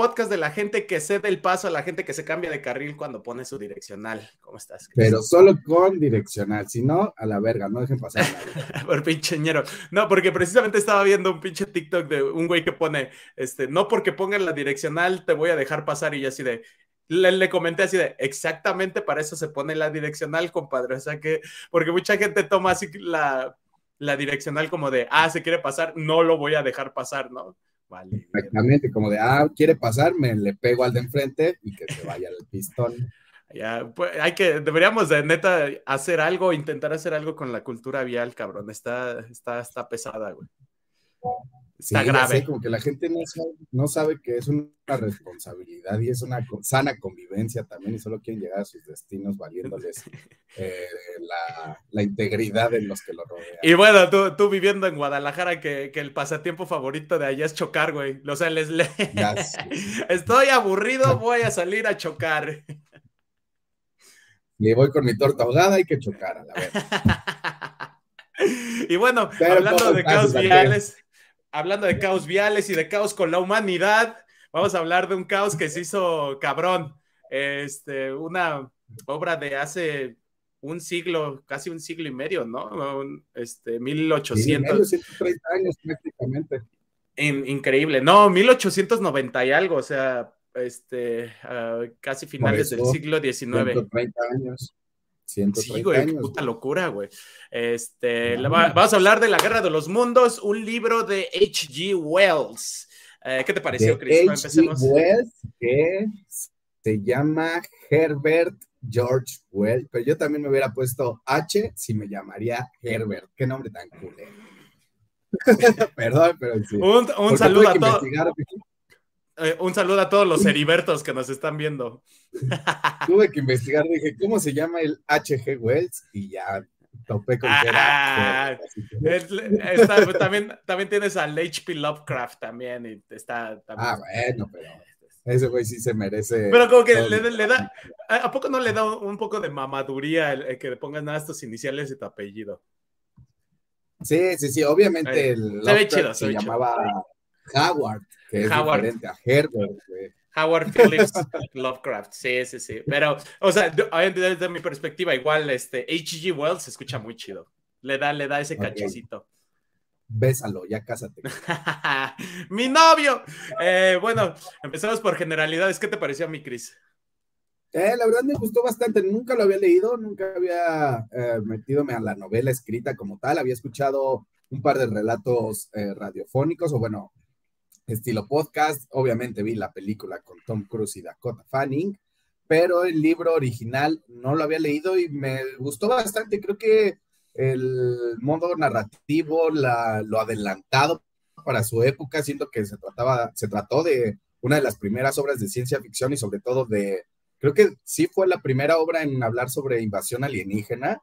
podcast de la gente que cede el paso a la gente que se cambia de carril cuando pone su direccional. ¿Cómo estás? Pero solo con direccional, si no, a la verga, no dejen pasar Por pincheñero. No, porque precisamente estaba viendo un pinche TikTok de un güey que pone, este, no porque pongan la direccional te voy a dejar pasar y yo así de, le, comenté así de, exactamente para eso se pone la direccional, compadre. O sea que, porque mucha gente toma así la, la direccional como de, ah, se quiere pasar, no lo voy a dejar pasar, ¿no? Vale. Exactamente, como de, ah, quiere pasar, me le pego al de enfrente y que se vaya el pistón. Ya, pues hay que, deberíamos de neta hacer algo, intentar hacer algo con la cultura vial, cabrón. Está, está, está pesada, güey. Está grave. como que la gente no sabe, que es una responsabilidad y es una sana convivencia también y solo quieren llegar a sus destinos valiéndoles eh, la, integridad de los que lo rodean. Y bueno, tú, tú viviendo en Guadalajara, que, el pasatiempo favorito de allá es chocar, güey. O sea, les le... Estoy aburrido, voy a salir a chocar. Y voy con mi torta ahogada, hay que chocar a la vez. y bueno, hablando de caos viales hablando de caos viales y de caos con la humanidad, vamos a hablar de un caos que se hizo cabrón. Este, una obra de hace un siglo, casi un siglo y medio, ¿no? Este, 1800. 130 años prácticamente. increíble, no, 1890 y algo, o sea, este, ah, casi finales del siglo XIX. 130 años sí, güey, qué puta locura, güey. Este, vamos a hablar de La Guerra de los Mundos, un libro de H.G. Wells. Eh, ¿Qué te pareció, Chris? H.G. Wells, que se llama Herbert George Wells, pero yo también me hubiera puesto H si me llamaría Herbert. Qué nombre tan cool. Perdón, pero sí. Un, saludo a todos. Eh, un saludo a todos los heribertos que nos están viendo. Tuve que investigar, dije, ¿cómo se llama el HG Wells? Y ya topé con que era. Ah, también, también tienes al HP Lovecraft también. Y está, Ah, bueno, pero ese güey sí se merece. Pero como que le, da. ¿A poco no le da un poco de mamaduría el, que le pongas nada estos iniciales de tu apellido? Sí, sí, sí. Obviamente el se ve chido, se, llamaba Howard que es Howard. diferente a Herbert. Howard Phillips Lovecraft, sí, sí, sí. Pero, o sea, desde mi perspectiva, igual, este, H.G. Wells se escucha muy chido. Le da, le da ese cachecito. Bésalo, ya cásate. ¡Mi novio! Eh, bueno, empezamos por generalidades. ¿Qué te pareció a mí, Chris? Eh, la verdad me gustó bastante. Nunca lo había leído, nunca había eh, metidome a la novela escrita como tal. Había escuchado un par de relatos eh, radiofónicos, o bueno, estilo podcast. Obviamente vi la película con Tom Cruise y Dakota Fanning, pero el libro original no lo había leído y me gustó bastante. Creo que el modo narrativo, la, lo adelantado para su época, siendo que se trataba, se trató de una de las primeras obras de ciencia ficción y sobre todo de, creo que sí fue la primera obra en hablar sobre invasión alienígena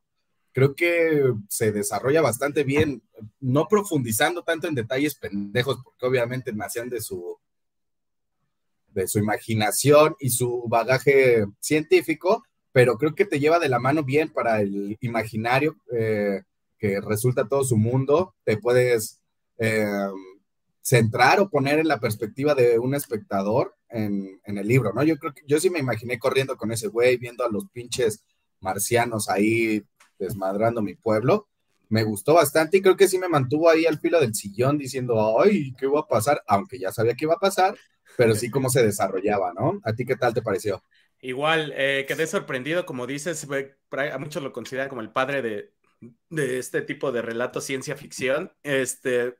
creo que se desarrolla bastante bien, no profundizando tanto en detalles pendejos, porque obviamente nacían de su, de su imaginación y su bagaje científico, pero creo que te lleva de la mano bien para el imaginario eh, que resulta todo su mundo, te puedes eh, centrar o poner en la perspectiva de un espectador en, en, el libro, ¿no? Yo creo que yo sí me imaginé corriendo con ese güey, viendo a los pinches marcianos ahí desmadrando mi pueblo. Me gustó bastante y creo que sí me mantuvo ahí al filo del sillón diciendo, ay, ¿qué va a pasar? Aunque ya sabía que iba a pasar, pero sí cómo se desarrollaba, ¿no? ¿A ti qué tal te pareció? Igual, eh, quedé sorprendido, como dices, a muchos lo consideran como el padre de, de este tipo de relato ciencia ficción. Este,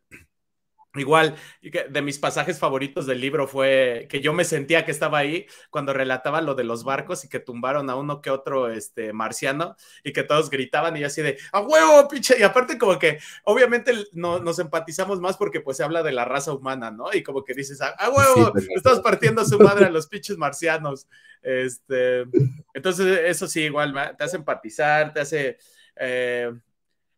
Igual, de mis pasajes favoritos del libro fue que yo me sentía que estaba ahí cuando relataba lo de los barcos y que tumbaron a uno que otro este, marciano y que todos gritaban y así de ¡a huevo, pinche! Y aparte, como que obviamente no, nos empatizamos más porque pues se habla de la raza humana, ¿no? Y como que dices ¡a, huevo! estás partiendo su madre a los pinches marcianos. Este, entonces, eso sí, igual te hace empatizar, te hace. Eh,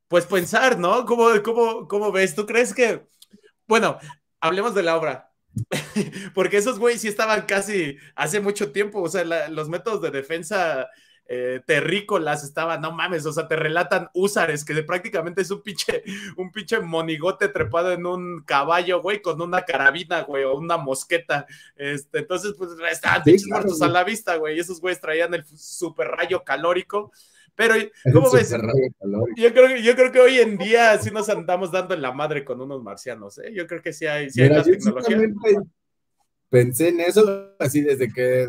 pues pensar, ¿no? ¿Cómo, cómo, ¿Cómo ves? ¿Tú crees que.? Bueno, hablemos de la obra. Porque esos güeyes sí estaban casi hace mucho tiempo. O sea, los métodos de defensa eh, terrícolas estaban, no mames, o sea, te relatan húsares, que prácticamente es un pinche, un pinche monigote trepado en un caballo, güey, con una carabina, güey, o una mosqueta. Este, entonces, pues estaban pinches muertos a la vista, güey, y esos güeyes traían el super rayo calórico. Pero, ¿cómo ves? Yo creo, yo creo que hoy en día sí nos andamos dando en la madre con unos marcianos, ¿eh? Yo creo que sí hay, sí hay más tecnología pensé en eso así desde que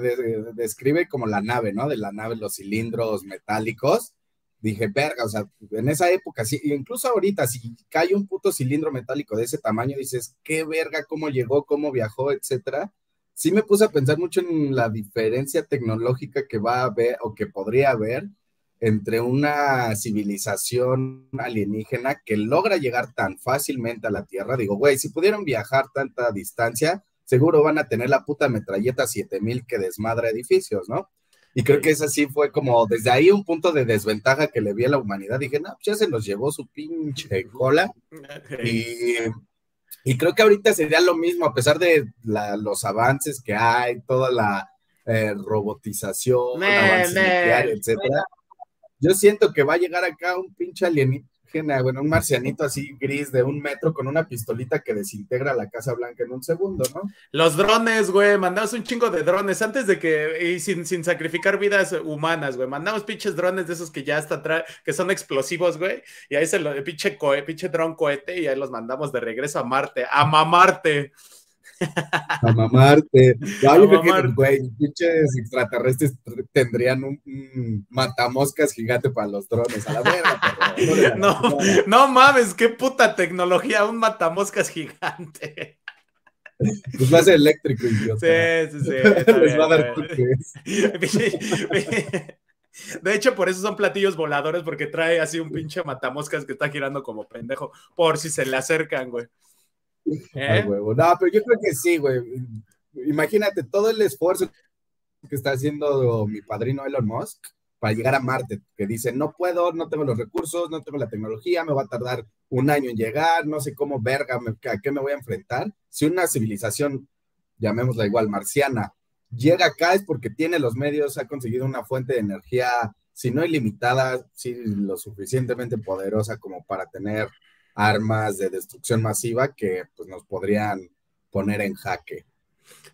describe como la nave, ¿no? De la nave, los cilindros metálicos. Dije, verga, o sea, en esa época, sí, incluso ahorita, si cae un puto cilindro metálico de ese tamaño, dices, qué verga, cómo llegó, cómo viajó, etcétera. Sí me puse a pensar mucho en la diferencia tecnológica que va a haber o que podría haber entre una civilización alienígena que logra llegar tan fácilmente a la Tierra. Digo, güey, si pudieron viajar tanta distancia, seguro van a tener la puta metralleta 7000 que desmadra edificios, ¿no? Y creo que ese sí fue como desde ahí un punto de desventaja que le vi a la humanidad. Dije, no, pues ya se los llevó su pinche cola. Y, y creo que ahorita sería lo mismo, a pesar de los avances que hay, toda la eh, robotización, etcétera. Yo siento que va a llegar acá un pinche alienígena bueno, un marcianito así gris de un metro con una pistolita que desintegra la Casa Blanca en un segundo, ¿no? Los drones, güey, mandamos un chingo de drones antes de que, y sin, sin sacrificar vidas humanas, güey, mandamos pinches drones de esos que ya está atrás, que son explosivos, güey, y ahí se lo, pinche, cohe, pinche dron cohete y ahí los mandamos de regreso a Marte, a mamarte. A mamarte. yo creo que, güey, pinches extraterrestres tendrían un, matamoscas gigante para los drones. A la verga, no, no, mames, qué puta tecnología, un matamoscas gigante. Pues va a ser eléctrico, idiota. Sí, sí, sí. Les va a dar De hecho, por eso son platillos voladores, porque trae así un pinche matamoscas que está girando como pendejo, por si se le acercan, güey. ¿Eh? No, pero yo creo que sí, güey. Imagínate todo el esfuerzo que está haciendo mi padrino Elon Musk para llegar a Marte, que dice, no puedo, no tengo los recursos, no tengo la tecnología, me va a tardar un año en llegar, no sé cómo verga, a qué me voy a enfrentar. Si una civilización, llamémosla igual, marciana, llega acá es porque tiene los medios, ha conseguido una fuente de energía, si no ilimitada, sí lo suficientemente poderosa como para tener armas de destrucción masiva que pues, nos podrían poner en jaque.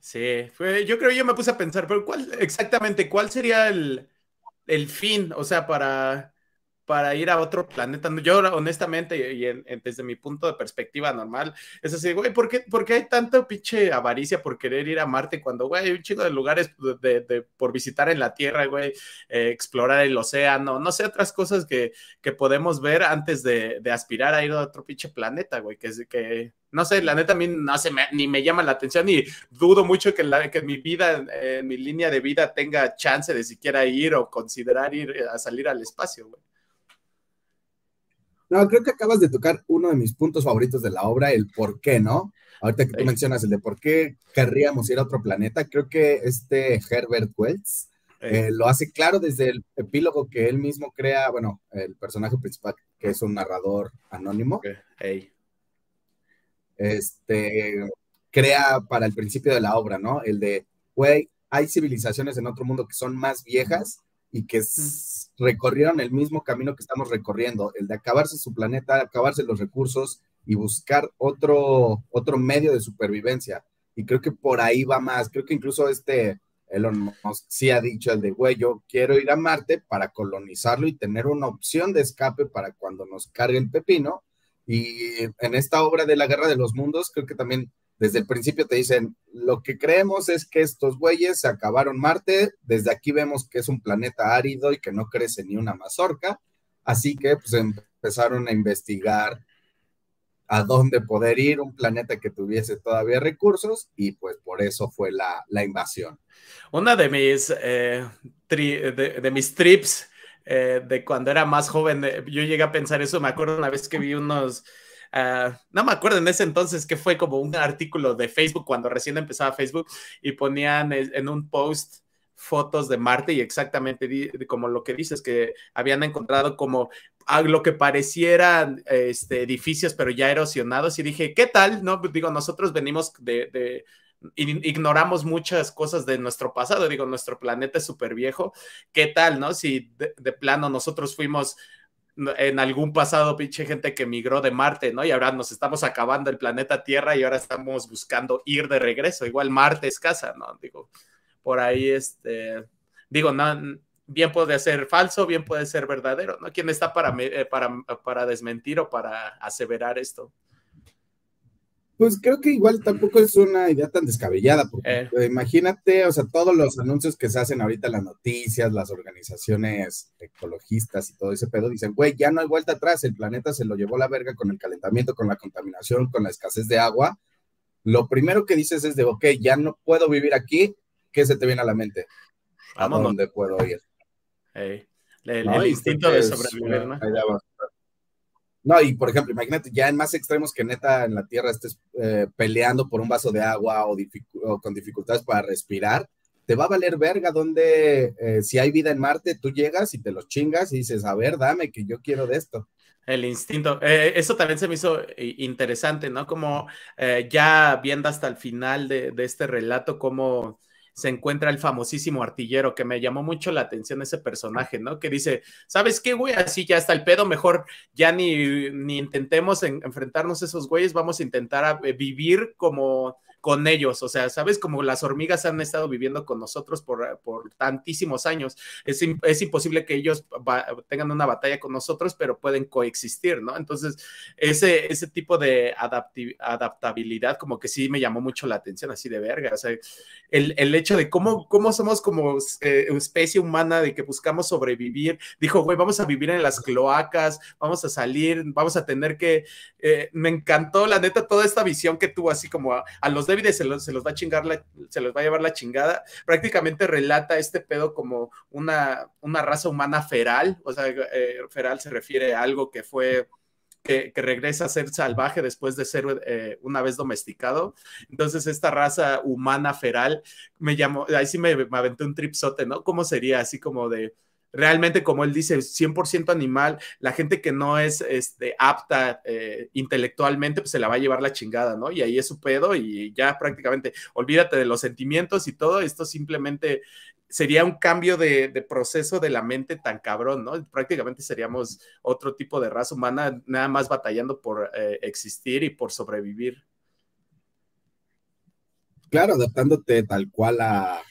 Sí, fue, yo creo yo me puse a pensar, pero ¿cuál exactamente, cuál sería el, el fin? O sea, para, para ir a otro planeta. Yo honestamente, y desde mi punto de perspectiva normal, es así, güey, ¿por qué, hay tanta pinche avaricia por querer ir a Marte cuando, güey, hay un chico de lugares de, por visitar en la Tierra, güey, eh, explorar el océano, no sé, otras cosas que, que podemos ver antes de, aspirar a ir a otro pinche planeta, güey, que, que no sé, la neta a mí no sé, ni me llama la atención y dudo mucho que, la, que mi vida, eh, mi línea de vida tenga chance de siquiera ir o considerar ir a salir al espacio, güey. No, creo que acabas de tocar uno de mis puntos favoritos de la obra, el por qué, ¿no? Ahorita que tú mencionas el de por qué querríamos ir a otro planeta, creo que este Herbert Wells eh, lo hace claro desde el epílogo que él mismo crea, bueno, el personaje principal, que es un narrador anónimo. Este crea para el principio de la obra, ¿no? El de, güey, hay civilizaciones en otro mundo que son más viejas y que recorrieron el mismo camino que estamos recorriendo, el de acabarse su planeta, acabarse los recursos y buscar otro, otro medio de supervivencia. Y creo que por ahí va más. Creo que incluso este Elon Musk sí ha dicho el de, güey, yo quiero ir a Marte para colonizarlo y tener una opción de escape para cuando nos cargue el pepino. Y en esta obra de la Guerra de los Mundos, creo que también desde el principio te dicen, lo que creemos es que estos güeyes se acabaron Marte, desde aquí vemos que es un planeta árido y que no crece ni una mazorca, así que pues empezaron a investigar a dónde poder ir, un planeta que tuviese todavía recursos y pues por eso fue la, invasión. Una de mis, eh, de, mis trips eh, de cuando era más joven, eh, yo llegué a pensar eso, me acuerdo una vez que vi unos Ah, no me acuerdo en ese entonces que fue como un artículo de Facebook cuando recién empezaba Facebook y ponían en un post fotos de Marte y exactamente como lo que dices, que habían encontrado como lo que parecieran este, edificios pero ya erosionados y dije, ¿qué tal? No, digo, nosotros venimos de, ignoramos muchas cosas de nuestro pasado. Digo, nuestro planeta es súper viejo. ¿Qué tal, no? Si de, plano nosotros fuimos en algún pasado, pinche gente que migró de Marte, ¿no? Y ahora nos estamos acabando el planeta Tierra y ahora estamos buscando ir de regreso. Igual Marte es casa, ¿no? Digo, por ahí, este, digo, no, bien puede ser falso, bien puede ser verdadero, ¿no? ¿Quién está para, eh, para, para desmentir o para aseverar esto? Pues creo que igual tampoco es una idea tan descabellada, porque eh. Eh, imagínate, o sea, todos los anuncios que se hacen ahorita las noticias, las organizaciones ecologistas y todo ese pedo, dicen, güey, ya no hay vuelta atrás, el planeta se lo llevó la verga con el calentamiento, con la contaminación, con la escasez de agua. Lo primero que dices es de, ok, ya no puedo vivir aquí, ¿qué se te viene a la mente? ¿A dónde puedo ir? El, instinto de sobrevivir, ¿no? No, y por ejemplo, imagínate ya en más extremos que neta en la Tierra estés eh, peleando por un vaso de agua o, con dificultades para respirar, te va a valer verga donde eh, si hay vida en Marte, tú llegas y te los chingas y dices, a ver, dame que yo quiero de esto. El instinto. Eh, eso también se me hizo interesante, ¿no? Como ya viendo hasta el final de, de este relato, cómo se encuentra el famosísimo artillero, que me llamó mucho la atención ese personaje, ¿no? Que dice, ¿sabes qué, güey? Así ya está el pedo, mejor ya ni, ni intentemos enfrentarnos a esos güeyes, vamos a intentar eh, vivir como con ellos, o sea, ¿sabes? Como las hormigas han estado viviendo con nosotros por, por tantísimos años, es, es imposible que ellos tengan una batalla con nosotros, pero pueden coexistir, ¿no? Entonces, ese, ese tipo de adaptabilidad como que sí me llamó mucho la atención, así de verga, o sea, el, el hecho de cómo, cómo somos como eh, especie humana, de que buscamos sobrevivir, dijo, güey, vamos a vivir en las cloacas, vamos a salir, vamos a tener que, eh, me encantó la neta toda esta visión que tuvo así como a, a los los, se los va a chingar, se los va a llevar la chingada. Prácticamente relata este pedo como una, una raza humana feral, o sea, eh, feral se refiere a algo que fue que, regresa a ser salvaje después de ser eh, una vez domesticado. Entonces, esta raza humana feral me llamó, ahí sí me, me aventé un tripsote, ¿no? ¿Cómo sería? Así como de, realmente, como él dice, 100% animal, la gente que no es este, apta eh, intelectualmente, pues se la va a llevar la chingada, ¿no? Y ahí es su pedo y ya prácticamente olvídate de los sentimientos y todo, esto simplemente sería un cambio de, proceso de la mente tan cabrón, ¿no? Prácticamente seríamos otro tipo de raza humana, nada más batallando por eh, existir y por sobrevivir. Claro, adaptándote tal cual a,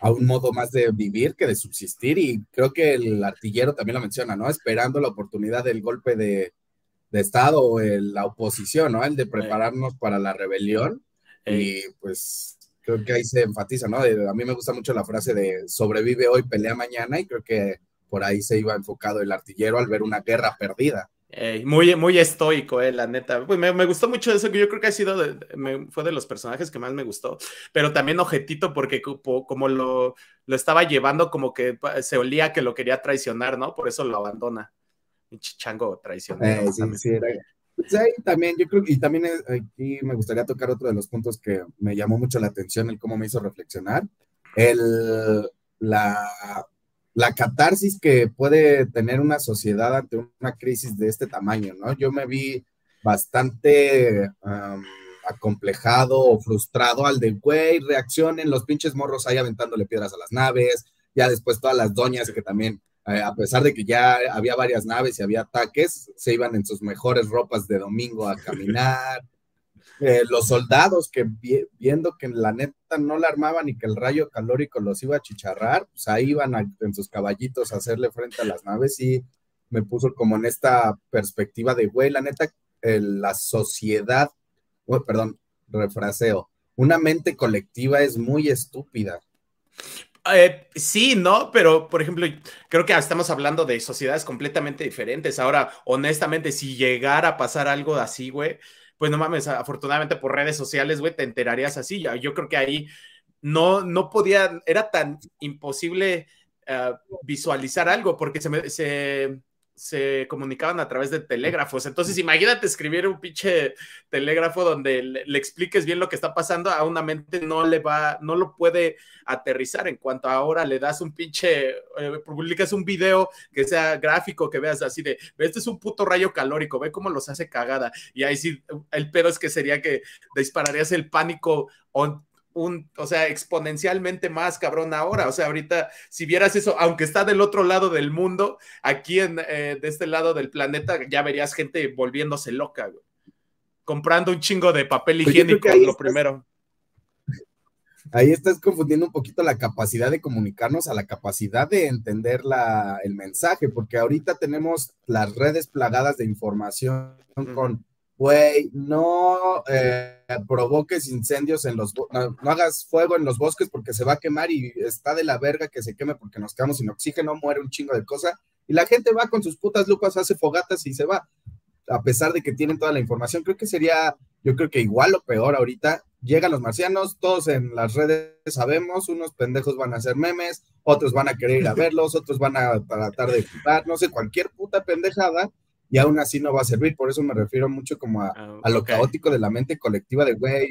a un modo más de vivir que de subsistir y creo que el artillero también lo menciona, ¿no? Esperando la oportunidad del golpe de, Estado o la oposición, ¿no? El de prepararnos para la rebelión y pues creo que ahí se enfatiza, ¿no? A mí me gusta mucho la frase de sobrevive hoy, pelea mañana y creo que por ahí se iba enfocado el artillero al ver una guerra perdida muy, muy estoico, eh, la neta. Pues me, gustó mucho eso, que yo creo que ha sido, fue de los personajes que más me gustó, pero también ojetito porque como, lo, lo, estaba llevando, como que se olía que lo quería traicionar, ¿no? Por eso lo abandona. Chango traicionero. Eh, sí, sí, pues también, yo creo y también aquí me gustaría tocar otro de los puntos que me llamó mucho la atención, el cómo me hizo reflexionar, el, la, la catarsis que puede tener una sociedad ante una crisis de este tamaño, ¿no? Yo me vi bastante acomplejado o frustrado al de, güey, reaccionen los pinches morros ahí aventándole piedras a las naves, ya después todas las doñas que también, eh, a pesar de que ya había varias naves y había ataques, se iban en sus mejores ropas de domingo a caminar. Eh, los soldados que viendo que la neta no la armaban y que el rayo calórico los iba a chicharrar, pues ahí iban en sus caballitos a hacerle frente a las naves y me puso como en esta perspectiva de, güey, la neta, la sociedad, perdón, refraseo, una mente colectiva es muy estúpida. Eh, sí, no, pero por ejemplo, creo que estamos hablando de sociedades completamente diferentes. Ahora, honestamente, si llegara a pasar algo así, güey, pues no mames, afortunadamente por redes sociales, güey, te enterarías así. Yo creo que ahí no, no podía, era tan imposible eh, visualizar algo porque se, me, se, se comunicaban a través de telégrafos. Entonces, imagínate escribir un pinche telégrafo donde le, expliques bien lo que está pasando, a una mente no le va, no lo puede aterrizar en cuanto ahora le das un pinche, eh, publicas un video que sea gráfico, que veas así de, este es un puto rayo calórico, ve cómo los hace cagada. Y ahí sí, el pedo es que sería que dispararías el pánico un, o sea, exponencialmente más cabrón ahora. O sea, ahorita, si vieras eso, aunque está del otro lado del mundo, aquí en, eh, de este lado del planeta, ya verías gente volviéndose loca, güey. Comprando un chingo de papel pues higiénico, lo primero. Ahí estás confundiendo un poquito la capacidad de comunicarnos a la capacidad de entender la, el mensaje, porque ahorita tenemos las redes plagadas de información con güey, no eh, provoques incendios en los, no, no, hagas fuego en los bosques porque se va a quemar y está de la verga que se queme porque nos quedamos sin oxígeno, muere un chingo de cosas, y la gente va con sus putas lupas, hace fogatas y se va, a pesar de que tienen toda la información, creo que sería, yo creo que igual o peor ahorita, llegan los marcianos, todos en las redes sabemos, unos pendejos van a hacer memes, otros van a querer ir a verlos, otros van a tratar de jugar, no sé, cualquier puta pendejada, y aún así no va a servir. Por eso me refiero mucho como a, ah, lo caótico de la mente colectiva de, güey,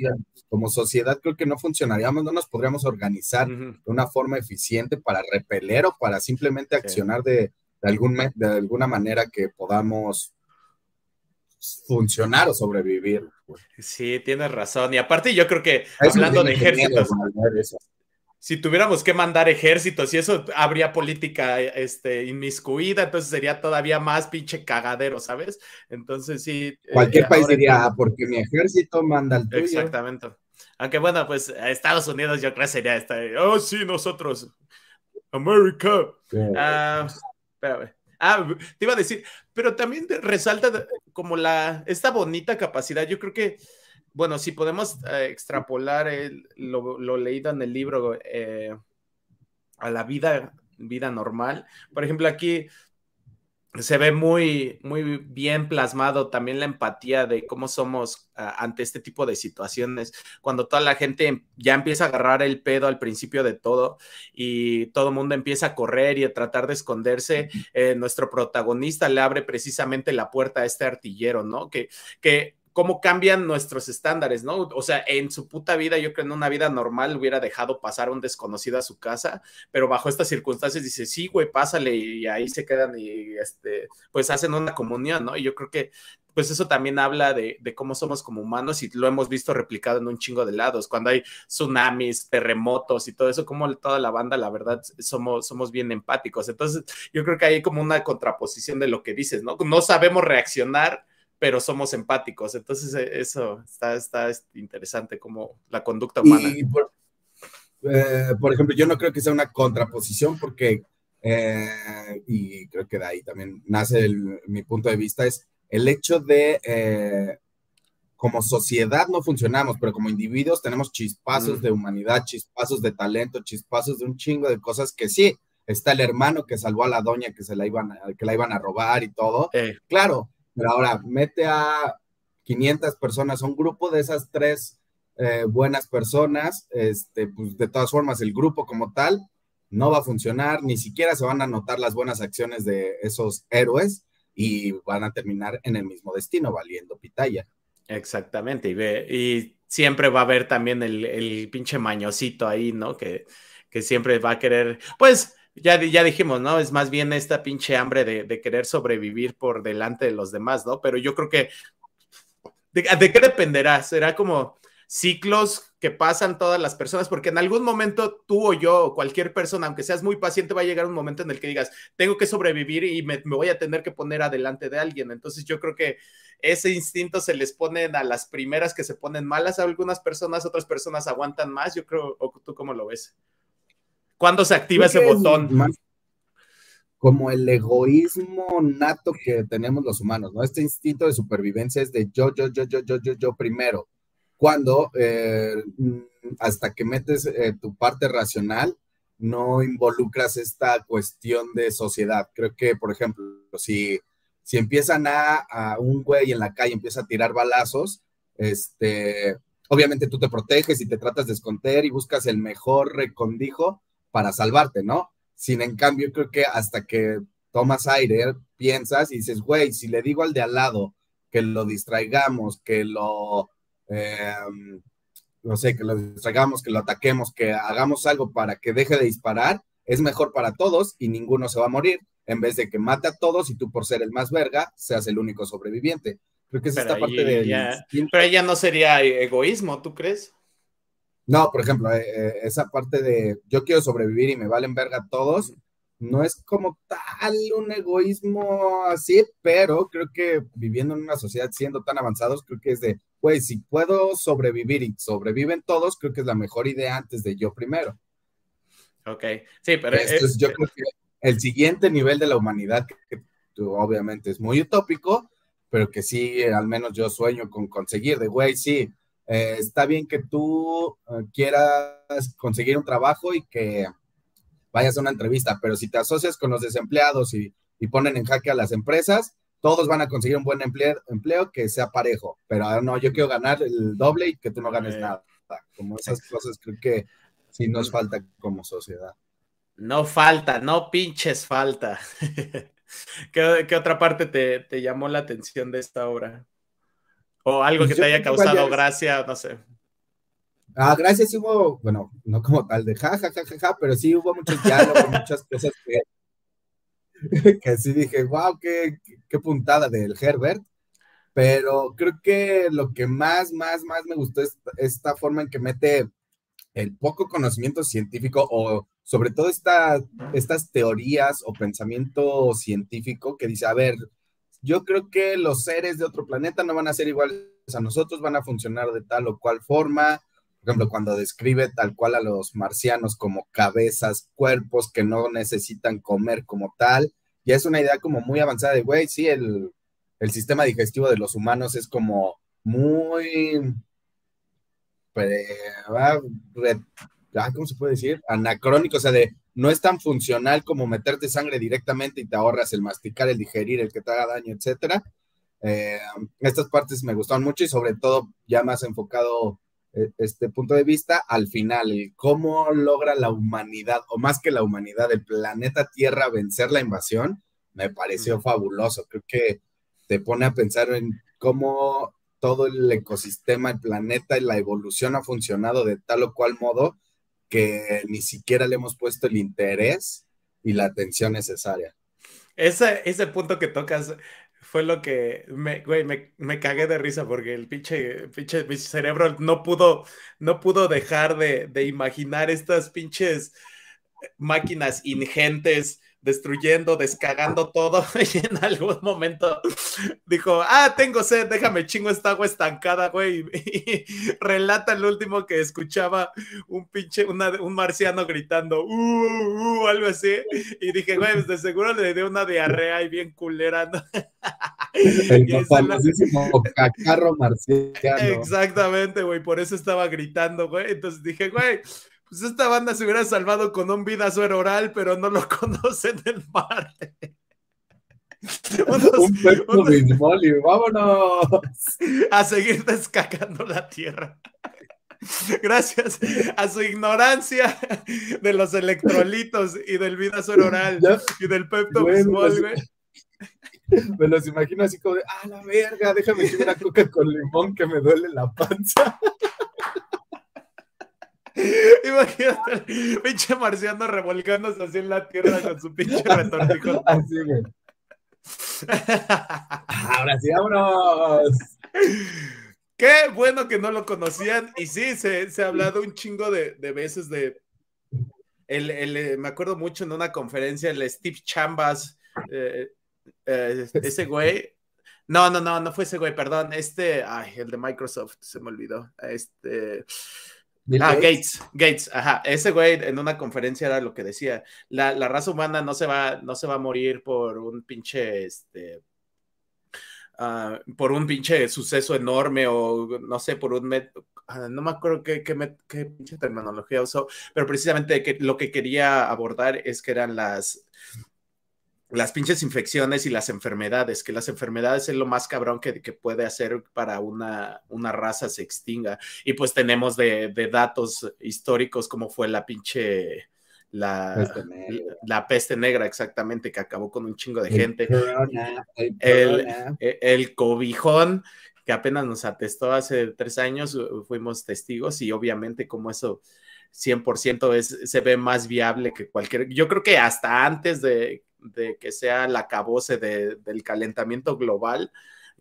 como sociedad creo que no funcionaríamos, no nos podríamos organizar de una forma eficiente para repeler o para simplemente accionar de, algún, de alguna manera que podamos funcionar o sobrevivir. Sí, tienes razón. Y aparte yo creo que hablando de ejércitos, si tuviéramos que mandar ejércitos y eso habría política este, inmiscuida, entonces sería todavía más pinche cagadero, ¿sabes? Entonces sí. Eh, Cualquier país diría, ah, porque mi ejército manda el tuyo. Exactamente. Aunque bueno, pues Estados Unidos yo creo sería esta, oh sí, nosotros, América. Ah, ah, te iba a decir, pero también resalta como la, esta bonita capacidad, yo creo que bueno, si podemos eh, extrapolar lo, leído en el libro eh, a la vida, vida normal, por ejemplo, aquí se ve muy, muy bien plasmado también la empatía de cómo somos ah, ante este tipo de situaciones, cuando toda la gente ya empieza a agarrar el pedo al principio de todo y todo el mundo empieza a correr y a tratar de esconderse, eh, nuestro protagonista le abre precisamente la puerta a este artillero, ¿no? Que, que cómo cambian nuestros estándares, ¿no? O sea, en su puta vida, yo creo en una vida normal hubiera dejado pasar a un desconocido a su casa, pero bajo estas circunstancias dice, sí, güey, pásale y ahí se quedan y este, pues hacen una comunión, ¿no? Y yo creo que pues eso también habla de, de, cómo somos como humanos y lo hemos visto replicado en un chingo de lados, cuando hay tsunamis, terremotos y todo eso, como toda la banda, la verdad, somos, somos bien empáticos. Entonces, yo creo que hay como una contraposición de lo que dices, ¿no? No sabemos reaccionar pero somos empáticos. Entonces, e, eso está, está interesante como la conducta humana. Y eh, por, ejemplo, yo no creo que sea una contraposición porque, eh, y creo que de ahí también nace mi punto de vista, es el hecho de, eh, como sociedad no funcionamos, pero como individuos tenemos chispazos de humanidad, chispazos de talento, chispazos de un chingo de cosas que sí, está el hermano que salvó a la doña que se la iban, que la iban a robar y todo. Claro, pero ahora mete a 500 personas, un grupo de esas tres eh, buenas personas, este, pues de todas formas el grupo como tal no va a funcionar, ni siquiera se van a notar las buenas acciones de esos héroes y van a terminar en el mismo destino, valiendo pitaya. Exactamente, y, ve, y siempre va a haber también el, el pinche mañosito ahí, ¿no? Que, que siempre va a querer, pues ya, ya dijimos, ¿no? Es más bien esta pinche hambre de, querer sobrevivir por delante de los demás, ¿no? Pero yo creo que, ¿de, qué dependerá? Será como ciclos que pasan todas las personas, porque en algún momento tú o yo cualquier persona, aunque seas muy paciente, va a llegar un momento en el que digas, tengo que sobrevivir y me, me, voy a tener que poner adelante de alguien. Entonces yo creo que ese instinto se les pone a las primeras que se ponen malas a algunas personas, otras personas aguantan más. Yo creo, o tú cómo lo ves. ¿Cuándo se activa ese botón? como el egoísmo nato que tenemos los humanos, ¿no? Este instinto de supervivencia es de yo, yo, yo, yo, yo, yo, yo primero. Cuando eh, hasta que metes eh, tu parte racional, no involucras esta cuestión de sociedad. Creo que, por ejemplo, si, si empiezan a, a un güey en la calle, empieza a tirar balazos, este, obviamente tú te proteges y te tratas de esconder y buscas el mejor recondijo para salvarte, ¿no? Sin en cambio, creo que hasta que tomas aire, piensas y dices, güey, si le digo al de al lado que lo distraigamos, que lo, em, no sé, que lo distraigamos, que lo ataquemos, que hagamos algo para que deje de disparar, es mejor para todos y ninguno se va a morir, en vez de que mate a todos y tú por ser el más verga seas el único sobreviviente. Creo que es esta parte de... Pero ella no sería egoísmo, ¿tú crees? No, por ejemplo, eh, eh, esa parte de yo quiero sobrevivir y me valen verga todos, no es como tal un egoísmo así, pero creo que viviendo en una sociedad siendo tan avanzados, creo que es de, pues, si puedo sobrevivir y sobreviven todos, creo que es la mejor idea antes de yo primero. Ok, sí, pero... Esto es, yo creo que el siguiente nivel de la humanidad, que, obviamente es muy utópico, pero que sí, al menos yo sueño con conseguir, de, güey, sí, eh, está bien que tú eh, quieras conseguir un trabajo y que vayas a una entrevista, pero si te asocias con los desempleados y, ponen en jaque a las empresas, todos van a conseguir un buen empleo, empleo que sea parejo, pero ah, no, yo quiero ganar el doble y que tú no ganes nada. Como esas cosas creo que sí nos falta como sociedad. No falta, no pinches falta. ¿Qué, otra parte te, te, llamó la atención de esta obra? O algo pues que te haya causado gracia, no sé. Ah, gracias, sí hubo, bueno, no como tal de ja, ja, ja, ja, ja pero sí hubo muchos diálogos, muchas cosas que, que sí dije, wow, qué, qué puntada del Herbert. Pero creo que lo que más, más, más me gustó es esta forma en que mete el poco conocimiento científico o sobre todo esta, estas teorías o pensamiento científico que dice, a ver, yo creo que los seres de otro planeta no van a ser iguales a nosotros, van a funcionar de tal o cual forma, por ejemplo, cuando describe tal cual a los marcianos como cabezas, cuerpos que no necesitan comer como tal, ya es una idea como muy avanzada de, güey, sí, el, sistema digestivo de los humanos es como muy, ¿cómo se puede decir? Anacrónico, o sea, de no es tan funcional como meterte sangre directamente y te ahorras el masticar, el digerir, el que te haga daño, etcétera. Eh, estas partes me gustaron mucho y sobre todo ya más enfocado e, este punto de vista al final, el cómo logra la humanidad, o más que la humanidad, el planeta Tierra vencer la invasión, me pareció fabuloso. Creo que te pone a pensar en cómo todo el ecosistema, el planeta y la evolución ha funcionado de tal o cual modo que ni siquiera le hemos puesto el interés y la atención necesaria. Ese, ese punto que tocas fue lo que me, güey, me, me, cagué de risa porque el pinche, pinche, mi cerebro no pudo, no pudo dejar de, de imaginar estas pinches máquinas ingentes destruyendo, descagando todo y en algún momento dijo, ah, tengo sed, déjame chingo esta agua estancada, güey. Y, relata el último que escuchaba un pinche, un marciano gritando, uh, uh, algo así. Y dije, güey, pues de seguro le dio una diarrea y bien culera, ¿no? El famosísimo cacarro marciano. Exactamente, güey, por eso estaba gritando, güey. Entonces dije, güey, pues esta banda se hubiera salvado con un vida suero oral, pero no lo conocen el mar. un pecho vámonos. A seguir descacando la tierra. Gracias a su ignorancia de los electrolitos y del vida suero oral y del Pepto Bismol, güey. Me los imagino así como de, ah, la verga, déjame que una coca con limón que me duele la panza. Imagínate, pinche marciano revolcándose así en la tierra con su pinche retortijo. Así, güey. Ahora sí, vámonos. Qué bueno que no lo conocían. Y sí, se, se ha hablado un chingo de, de veces de. El, el, eh, me acuerdo mucho en una conferencia, el Steve Chambas, eh, eh, ese güey. No, no, no, no fue ese güey, perdón. Este, ay, el de Microsoft, se me olvidó. Este. Ah, Gates, Gates, ajá. Ese güey en una conferencia era lo que decía. La, raza humana no se, va, no se va a morir por un pinche, este, ah, por un pinche suceso enorme o no sé, por un, ah, no me acuerdo qué, qué, pinche terminología usó, pero precisamente lo que quería abordar es que eran las, las pinches infecciones y las enfermedades, que las enfermedades es lo más cabrón que, puede hacer para una, una, raza se extinga. Y pues tenemos de, datos históricos como fue la pinche... La peste, la, peste negra, exactamente, que acabó con un chingo de gente. el, e, el, cobijón, que apenas nos atestó hace tres años, fuimos testigos y obviamente como eso 100% es, se ve más viable que cualquier, yo creo que hasta antes de de que sea la cabose del calentamiento global,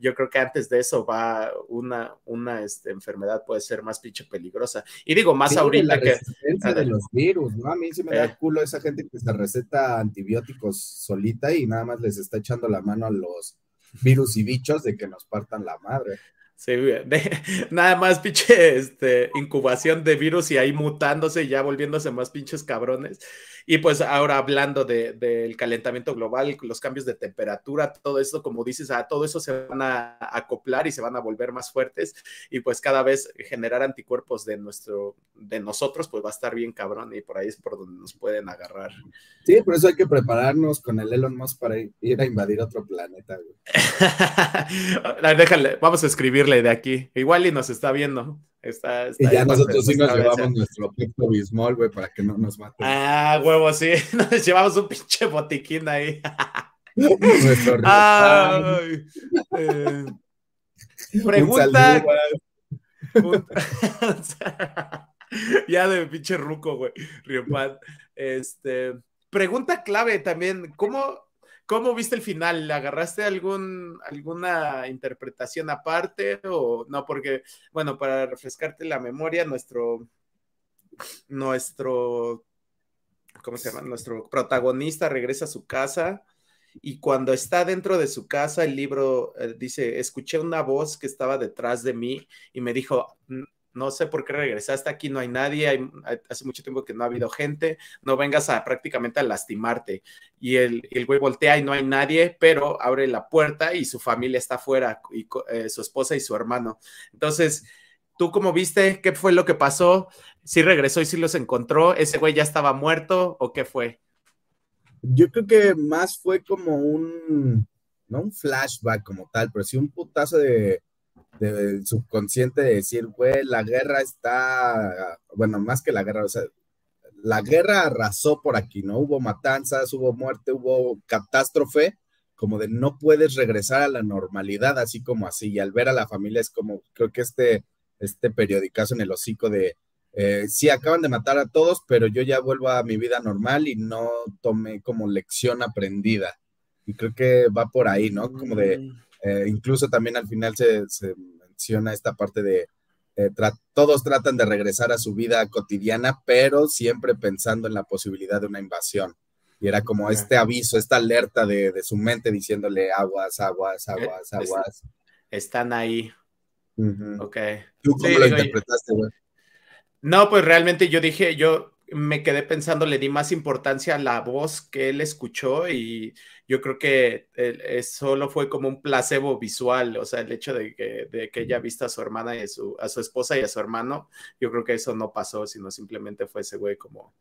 yo creo que antes de eso va una, una este, enfermedad puede ser más pinche peligrosa. Y digo, más ahorita la que... resistencia de los virus, ¿no? A mí sí me da Eh. culo esa gente que se receta antibióticos solita y nada más les está echando la mano a los virus y bichos de que nos partan la madre. Sí, de- nada más pinche este, incubación de virus y ahí mutándose y ya volviéndose más pinches cabrones. Y pues ahora hablando de- del calentamiento global, los cambios de temperatura, todo eso, como dices, a todo eso se van a acoplar y se van a volver más fuertes y pues cada vez generar anticuerpos de nuestro, de nosotros, pues va a estar bien cabrón y por ahí es por donde nos pueden agarrar. Sí, por eso hay que prepararnos con el Elon Musk para ir a invadir otro planeta, güey. Déjale, vamos a escribirle de aquí. Igual y nos está viendo. Está, está Y ya nosotros sí nos cabeza. llevamos nuestro Pepto Bismol, güey, para que no nos maten. Ah, huevo, sí. Nos llevamos un pinche botiquín ahí. Nuestro. Ay, eh, Un pregunta. un- ya de pinche ruco, güey. Este, pregunta clave también. ¿Cómo, ¿Cómo viste el final? ¿Le agarraste algún, alguna interpretación aparte o no? Porque, bueno, para refrescarte la memoria, nuestro, nuestro, ¿cómo se llama? Nuestro protagonista regresa a su casa y cuando está dentro de su casa, el libro eh, dice, escuché una voz que estaba detrás de mí y me dijo, "N- no sé por qué regresaste, aquí no hay nadie, hay- hace mucho tiempo que no ha habido gente, no vengas a prácticamente a lastimarte. Y el, el güey voltea y no hay nadie, pero abre la puerta y su familia está afuera, y, eh, su esposa y su hermano. Entonces, ¿tú cómo viste? ¿Qué fue lo que pasó? ¿Sí regresó y sí los encontró? ¿Ese güey ya estaba muerto o qué fue? Yo creo que más fue como un, no un flashback como tal, pero sí un putazo de, del subconsciente de decir, güey, la guerra está, bueno, más que la guerra, o sea, la guerra arrasó por aquí, ¿no? Hubo matanzas, hubo muerte, hubo catástrofe, como de no puedes regresar a la normalidad así como así, y al ver a la familia es como, creo que este, este periodicazo en el hocico de, eh, sí, acaban de matar a todos, pero yo ya vuelvo a mi vida normal y no tomé como lección aprendida. Y creo que va por ahí, ¿no? Como de. Eh, incluso también al final se, se menciona esta parte de, eh, tra- todos tratan de regresar a su vida cotidiana, pero siempre pensando en la posibilidad de una invasión. Y era como este aviso, esta alerta de, de su mente diciéndole aguas, aguas, aguas, Eh, aguas. Están ahí, Ujú. ok. ¿Tú cómo Sí, lo digo, interpretaste, güey? No, pues realmente yo dije, yo me quedé pensando, le di más importancia a la voz que él escuchó y yo creo que eh, solo fue como un placebo visual, o sea, el hecho de que, de que ella vista a su hermana y a su, a su esposa y a su hermano, yo creo que eso no pasó, sino simplemente fue ese güey como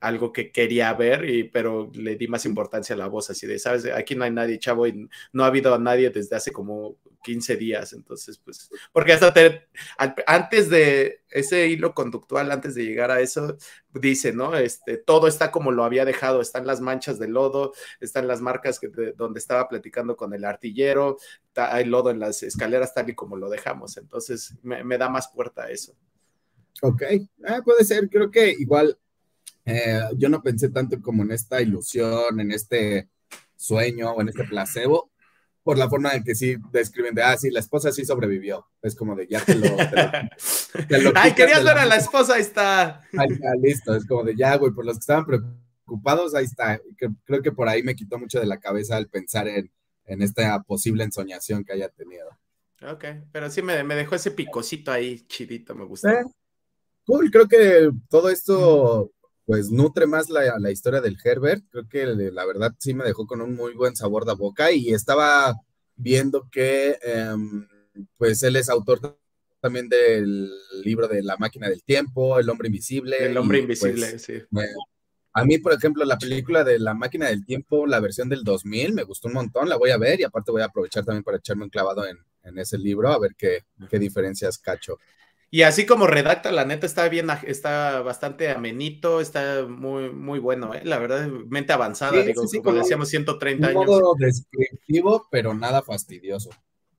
algo que quería ver, y, pero le di más importancia a la voz, así de, sabes, aquí no hay nadie, chavo, y no ha habido a nadie desde hace como 15 días, entonces, pues, porque hasta te, al- antes de ese hilo conductual, antes de llegar a eso, dice, ¿no? Este, todo está como lo había dejado, están las manchas de lodo, están las marcas que de- donde estaba platicando con el artillero, ta- hay lodo en las escaleras tal y como lo dejamos, entonces me, me da más puerta a eso. Ok, ah, puede ser, creo que igual eh, yo no pensé tanto como en esta ilusión, en este sueño o en este placebo, por la forma en que sí describen de, ah, sí, la esposa sí sobrevivió. Es como de, ya te lo... Te lo, te lo Ay, querías ver a la esposa, ahí está. Ahí está, listo, es como de, ya, güey, por los que estaban preocupados, ahí está. Creo que por ahí me quitó mucho de la cabeza el pensar en, en esta posible ensoñación que haya tenido. Ok, pero sí me, me dejó ese picocito ahí, chidito, me gustó. Eh, Cool, creo que todo esto pues nutre más la, la historia del Herbert. Creo que la verdad sí me dejó con un muy buen sabor de boca y estaba viendo que em, pues él es autor también del libro de La máquina del tiempo, El hombre invisible. El hombre y, invisible, pues, sí. a mí, por ejemplo, la película de La máquina del tiempo, la versión del 2000, me gustó un montón, la voy a ver y aparte voy a aprovechar también para echarme un clavado en, en ese libro, a ver qué, qué diferencias cacho. Y así como redacta, la neta está bien, está bastante amenito, está muy, muy bueno, ¿eh? La verdad, mente avanzada, Sí, digo, sí, como como decíamos, 130 Un años. modo descriptivo, pero nada fastidioso.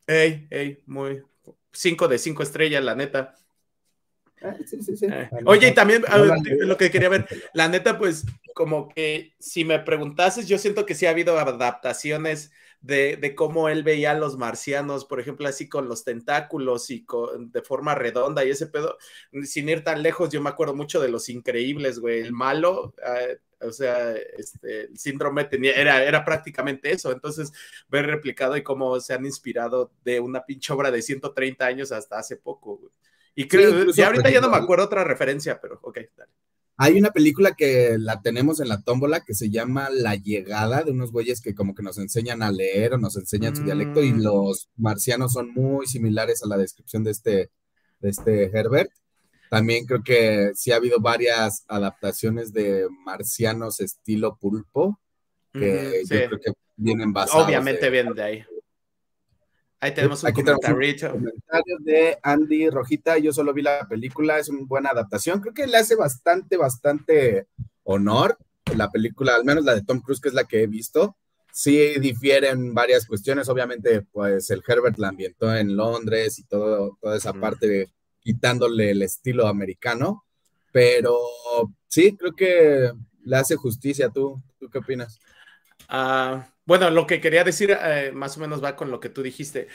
Ey, ey, muy. 5 de 5 estrellas, la neta. Ah, sí, sí, sí. Eh, Oye, y también No lo que quería ver, la neta, pues como que si me preguntases, yo siento que sí ha habido adaptaciones de, cómo él veía a los marcianos, por ejemplo, así con los tentáculos y con, de forma redonda y ese pedo, sin ir tan lejos, yo me acuerdo mucho de los increíbles, güey, el malo, eh, o sea, este, el síndrome tenía, era, era prácticamente eso, entonces ver replicado y cómo se han inspirado de una pinche obra de 130 años hasta hace poco, güey. Y creo, y ahorita ya no me acuerdo otra referencia, pero ok, dale. Hay una película que la tenemos en la tómbola que se llama La Llegada, de unos güeyes que como que nos enseñan a leer o nos enseñan su dialecto y mm. los marcianos son muy similares a la descripción de este, de este Herbert. También creo que sí ha habido varias adaptaciones de marcianos estilo pulpo, que yo creo que vienen basados. Obviamente vienen de ahí. Ahí tenemos un comentario. de Andy Rojita. Yo solo vi la película, es una buena adaptación. Creo que le hace bastante, bastante honor la película, al menos la de Tom Cruise, que es la que he visto. Sí difieren varias cuestiones. Obviamente, pues el Herbert la ambientó en Londres y todo, toda esa parte quitándole el estilo americano. Pero sí, creo que le hace justicia. ¿Tú, ¿tú qué opinas? Ah, bueno, lo que quería decir eh, más o menos va con lo que tú dijiste.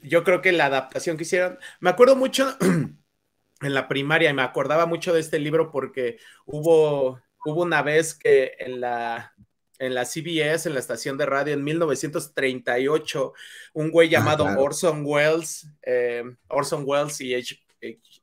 Yo creo que la adaptación que hicieron, me acuerdo mucho en la primaria y me acordaba mucho de este libro porque hubo, hubo una vez que en la, en la CBS, en la estación de radio, en 1938, un güey ah, llamado Orson Welles, eh, Orson Welles y H.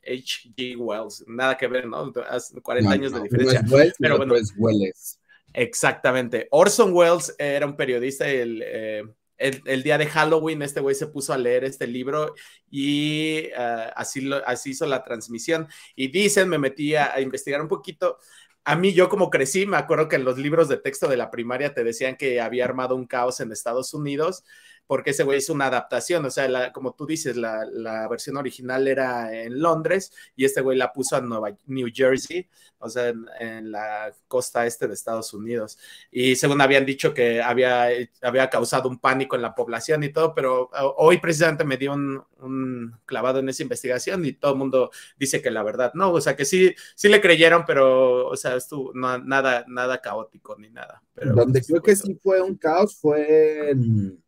H.G. Wells, nada que ver, ¿no? 40 años de diferencia. pero bueno, Welles. Exactamente. Orson Welles era un periodista eh, el, día de Halloween este güey se puso a leer este libro y eh, así, así hizo la transmisión. Y dicen, me metí a, investigar un poquito. A mí, yo como crecí, me acuerdo que en los libros de texto de la primaria te decían que había armado un caos en Estados Unidos porque ese güey hizo una adaptación, o sea, como tú dices, la, la, versión original era en Londres y este güey la puso en Nueva, New Jersey, o sea, en, la costa este de Estados Unidos. Y según habían dicho que había, había causado un pánico en la población y todo, pero hoy precisamente me dio un, un clavado en esa investigación y todo el mundo dice que la verdad no, o sea, que sí, sí le creyeron, pero, o sea, estuvo nada, nada caótico ni nada. Pero, Donde creo que sí fue un caos fue en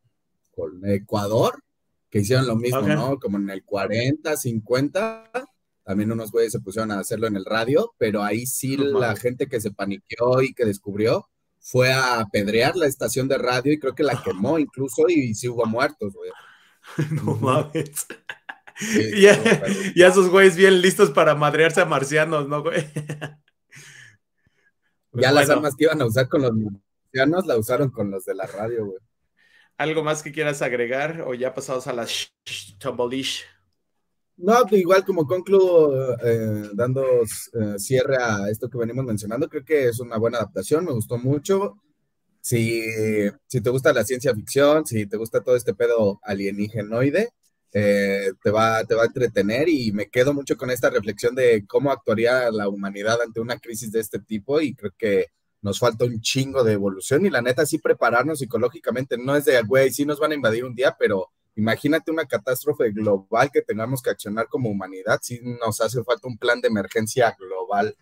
con Ecuador, que hicieron lo mismo, ¿no? Como en el 40, 50, también unos güeyes se pusieron a hacerlo en el radio, pero ahí sí la gente que se paniqueó y que descubrió fue a apedrear la estación de radio y creo que la quemó incluso y sí hubo muertos, güey. No mames. y, a esos güeyes bien listos para madrearse a marcianos, ¿no, güey? ya las armas que iban a usar con los marcianos la usaron con los de la radio, güey. ¿Algo más que quieras agregar o ya pasados a la tumbleish? No, pues igual como concluyo eh, dando eh, cierre a esto que venimos mencionando, creo que es una buena adaptación, me gustó mucho. Si, si te gusta la ciencia ficción, si te gusta todo este pedo alienigenoide, eh, te, va, te va a entretener y me quedo mucho con esta reflexión de cómo actuaría la humanidad ante una crisis de este tipo y creo que nos falta un chingo de evolución y la neta sí prepararnos psicológicamente, no es de, güey, sí nos van a invadir un día, pero imagínate una catástrofe global que tengamos que accionar como humanidad, sí nos hace falta un plan de emergencia global.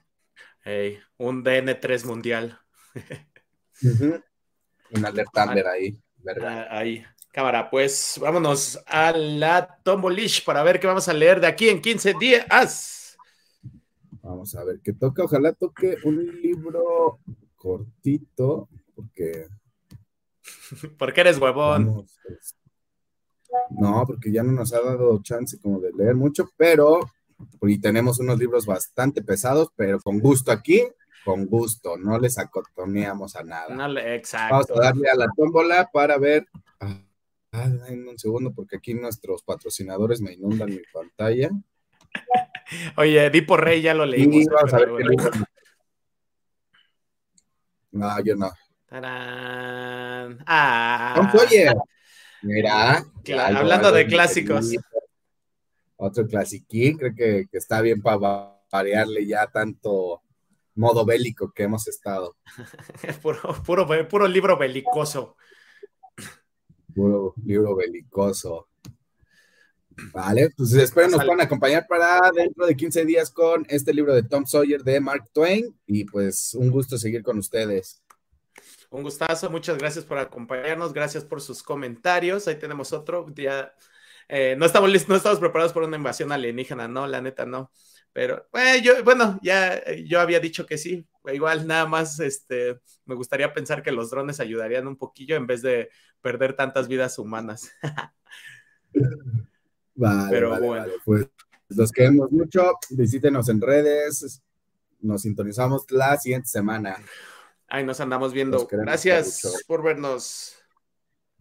un DN3 mundial. Un alerta Amber ahí. Ah, ahí. Cámara, pues vámonos a la Tombolish para ver qué vamos a leer de aquí en 15 días. Vamos a ver qué toca. Ojalá toque un libro cortito, porque... porque eres huevón. Pues, no, porque ya no nos ha dado chance como de leer mucho, pero y tenemos unos libros bastante pesados, pero con gusto aquí, con gusto, no les acotoneamos a nada. exacto. Vamos a darle a la tómbola para ver. Ah, en un segundo, porque aquí nuestros patrocinadores me inundan mi pantalla. Oye, Dipo Rey ya lo leímos. vamos a ver no, yo no. Ah. Mira. hablando de clásicos. Otro clasiquín, creo que, está bien para variarle ya tanto modo bélico que hemos estado. puro, puro, puro libro belicoso. Puro libro belicoso. Vale, pues espero nos puedan acompañar para dentro de 15 días con este libro de Tom Sawyer de Mark Twain y pues un gusto seguir con ustedes. Un gustazo, muchas gracias por acompañarnos, gracias por sus comentarios. Ahí tenemos otro. día. Eh, no, estamos no estamos preparados por una invasión alienígena, no, la neta no. Pero eh, yo, bueno, ya eh, yo había dicho que sí. Igual nada más, este, me gustaría pensar que los drones ayudarían un poquillo en vez de perder tantas vidas humanas. vale, Pero bueno. Pues los queremos mucho. Visítenos en redes. Nos sintonizamos la siguiente semana. Ahí nos andamos viendo. Gracias por vernos.